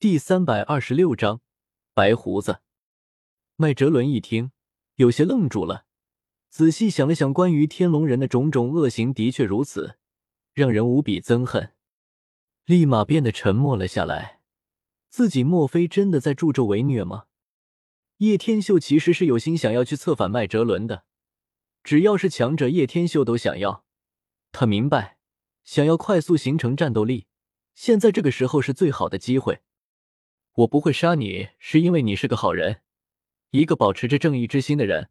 第三百二十六章白胡子。麦哲伦一听，有些愣住了，仔细想了想，关于天龙人的种种恶行，的确如此，让人无比憎恨，立马变得沉默了下来。自己莫非真的在助纣为虐吗？叶天秀其实是有心想要去策反麦哲伦的，只要是强者，叶天秀都想要。他明白，想要快速形成战斗力，现在这个时候是最好的机会。我不会杀你，是因为你是个好人，一个保持着正义之心的人。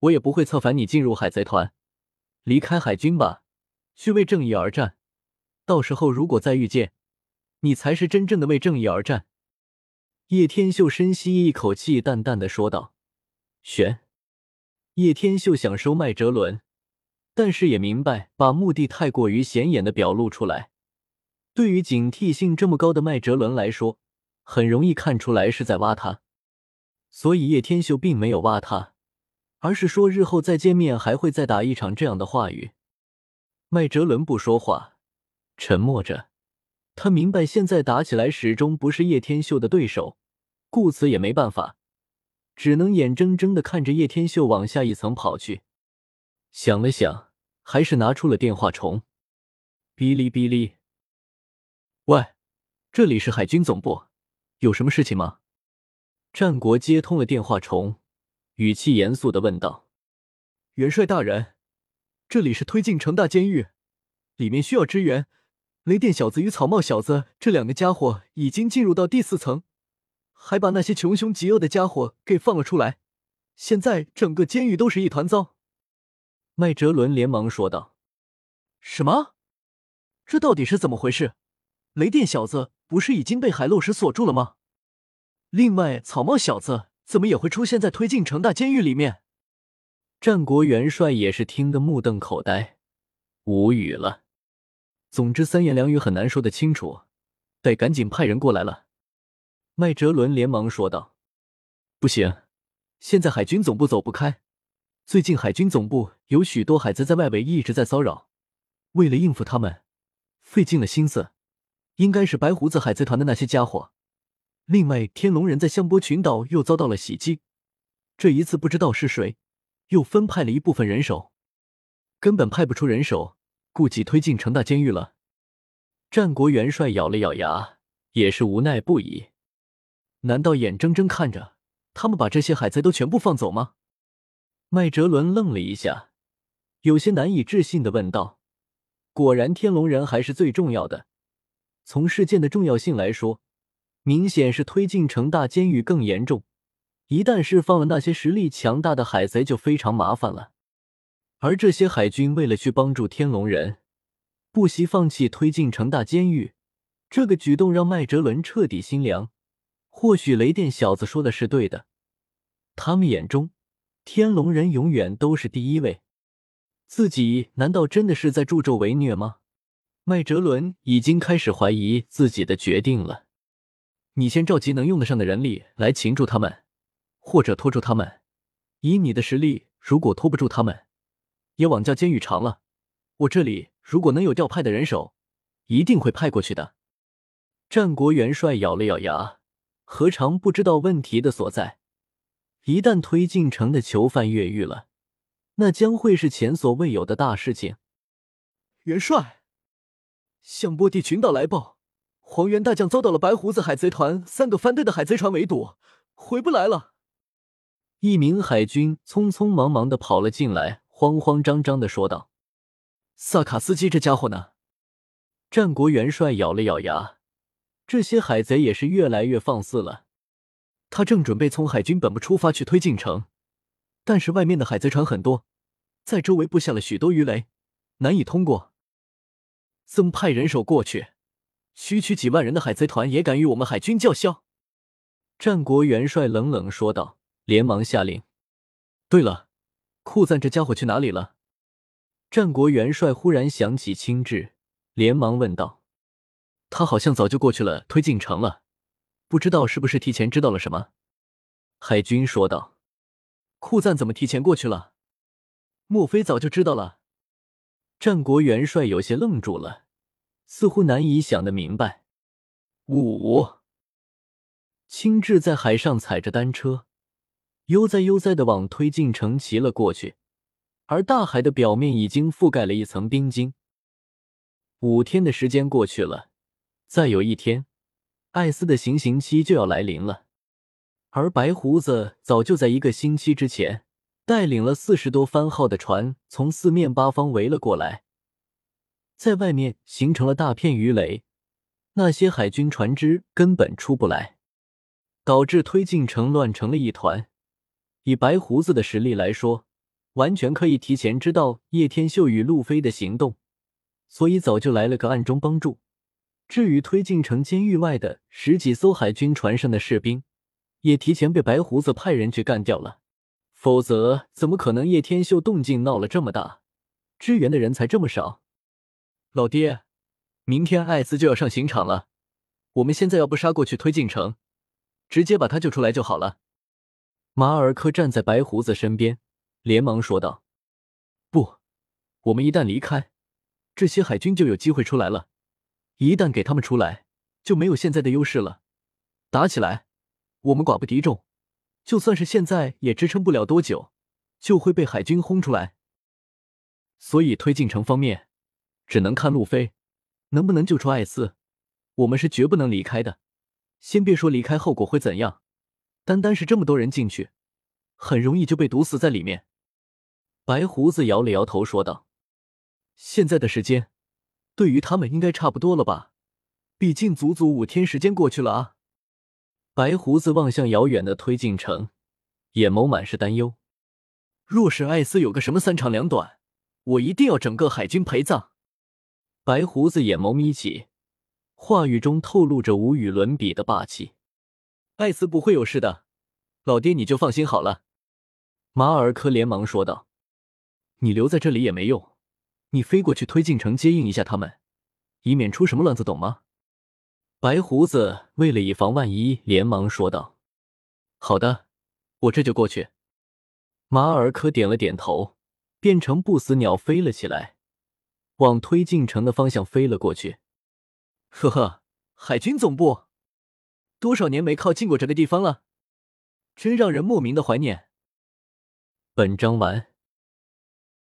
我也不会策反你进入海贼团，离开海军吧，去为正义而战。到时候如果再遇见，你才是真正的为正义而战。叶天秀深吸一口气，淡淡的说道：“玄。”叶天秀想收麦哲伦，但是也明白把目的太过于显眼的表露出来，对于警惕性这么高的麦哲伦来说。很容易看出来是在挖他，所以叶天秀并没有挖他，而是说日后再见面还会再打一场这样的话语。麦哲伦不说话，沉默着。他明白现在打起来始终不是叶天秀的对手，故此也没办法，只能眼睁睁的看着叶天秀往下一层跑去。想了想，还是拿出了电话虫。哔哩哔哩，喂，这里是海军总部。有什么事情吗？战国接通了电话虫，语气严肃的问道：“元帅大人，这里是推进城大监狱，里面需要支援。雷电小子与草帽小子这两个家伙已经进入到第四层，还把那些穷凶极恶的家伙给放了出来。现在整个监狱都是一团糟。”麦哲伦连忙说道：“什么？这到底是怎么回事？雷电小子？”不是已经被海漏石锁住了吗？另外，草帽小子怎么也会出现在推进城大监狱里面？战国元帅也是听得目瞪口呆，无语了。总之，三言两语很难说得清楚，得赶紧派人过来了。麦哲伦连忙说道：“不行，现在海军总部走不开。最近海军总部有许多海贼在外围一直在骚扰，为了应付他们，费尽了心思。”应该是白胡子海贼团的那些家伙。另外，天龙人在香波群岛又遭到了袭击，这一次不知道是谁又分派了一部分人手，根本派不出人手，顾及推进城大监狱了。战国元帅咬了咬牙，也是无奈不已。难道眼睁睁看着他们把这些海贼都全部放走吗？麦哲伦愣了一下，有些难以置信的问道：“果然，天龙人还是最重要的。”从事件的重要性来说，明显是推进城大监狱更严重。一旦释放了那些实力强大的海贼，就非常麻烦了。而这些海军为了去帮助天龙人，不惜放弃推进城大监狱，这个举动让麦哲伦彻底心凉。或许雷电小子说的是对的，他们眼中天龙人永远都是第一位。自己难道真的是在助纣为虐吗？麦哲伦已经开始怀疑自己的决定了。你先召集能用得上的人力来擒住他们，或者拖住他们。以你的实力，如果拖不住他们，也枉叫监狱长了。我这里如果能有调派的人手，一定会派过去的。战国元帅咬了咬牙，何尝不知道问题的所在？一旦推进城的囚犯越狱了，那将会是前所未有的大事情。元帅。向波地群岛来报，黄猿大将遭到了白胡子海贼团三个翻队的海贼船围堵，回不来了。一名海军匆匆忙忙的跑了进来，慌慌张张的说道：“萨卡斯基这家伙呢？”战国元帅咬了咬牙，这些海贼也是越来越放肆了。他正准备从海军本部出发去推进城，但是外面的海贼船很多，在周围布下了许多鱼雷，难以通过。增派人手过去，区区几万人的海贼团也敢与我们海军叫嚣？战国元帅冷冷说道，连忙下令。对了，库赞这家伙去哪里了？战国元帅忽然想起青雉，连忙问道。他好像早就过去了推进城了，不知道是不是提前知道了什么？海军说道。库赞怎么提前过去了？莫非早就知道了？战国元帅有些愣住了，似乎难以想得明白。五，青雉在海上踩着单车，悠哉悠哉的往推进城骑了过去。而大海的表面已经覆盖了一层冰晶。五天的时间过去了，再有一天，艾斯的行刑期就要来临了。而白胡子早就在一个星期之前，带领了四十多番号的船从四面八方围了过来，在外面形成了大片鱼雷，那些海军船只根本出不来，导致推进城乱成了一团。以白胡子的实力来说，完全可以提前知道叶天秀与路飞的行动，所以早就来了个暗中帮助。至于推进城监狱外的十几艘海军船上的士兵，也提前被白胡子派人去干掉了。否则，怎么可能叶天秀动静闹了这么大，支援的人才这么少？老爹，明天艾斯就要上刑场了，我们现在要不杀过去推进城，直接把他救出来就好了。马尔科站在白胡子身边。连忙说道：“不，我们一旦离开，这些海军就有机会出来了。一旦给他们出来，就没有现在的优势了。打起来，我们寡不敌众，就算是现在也支撑不了多久，就会被海军轰出来。所以推进城方面，只能看路飞能不能救出艾斯。我们是绝不能离开的。先别说离开后果会怎样，单单是这么多人进去。”很容易就被毒死在里面。白胡子摇了摇头，说道：“现在的时间，对于他们应该差不多了吧？毕竟足足五天时间过去了啊。”白胡子望向遥远的推进城，眼眸满是担忧。若是艾斯有个什么三长两短，我一定要整个海军陪葬。白胡子眼眸眯起，话语中透露着无与伦比的霸气。艾斯不会有事的，老爹你就放心好了。马尔科连忙说道：“你留在这里也没用，你飞过去推进城接应一下他们，以免出什么乱子，懂吗？”白胡子为了以防万一，连忙说道：“好的，我这就过去。”马尔科点了点头，变成不死鸟飞了起来，往推进城的方向飞了过去。呵呵，海军总部，多少年没靠近过这个地方了，真让人莫名的怀念。本章完。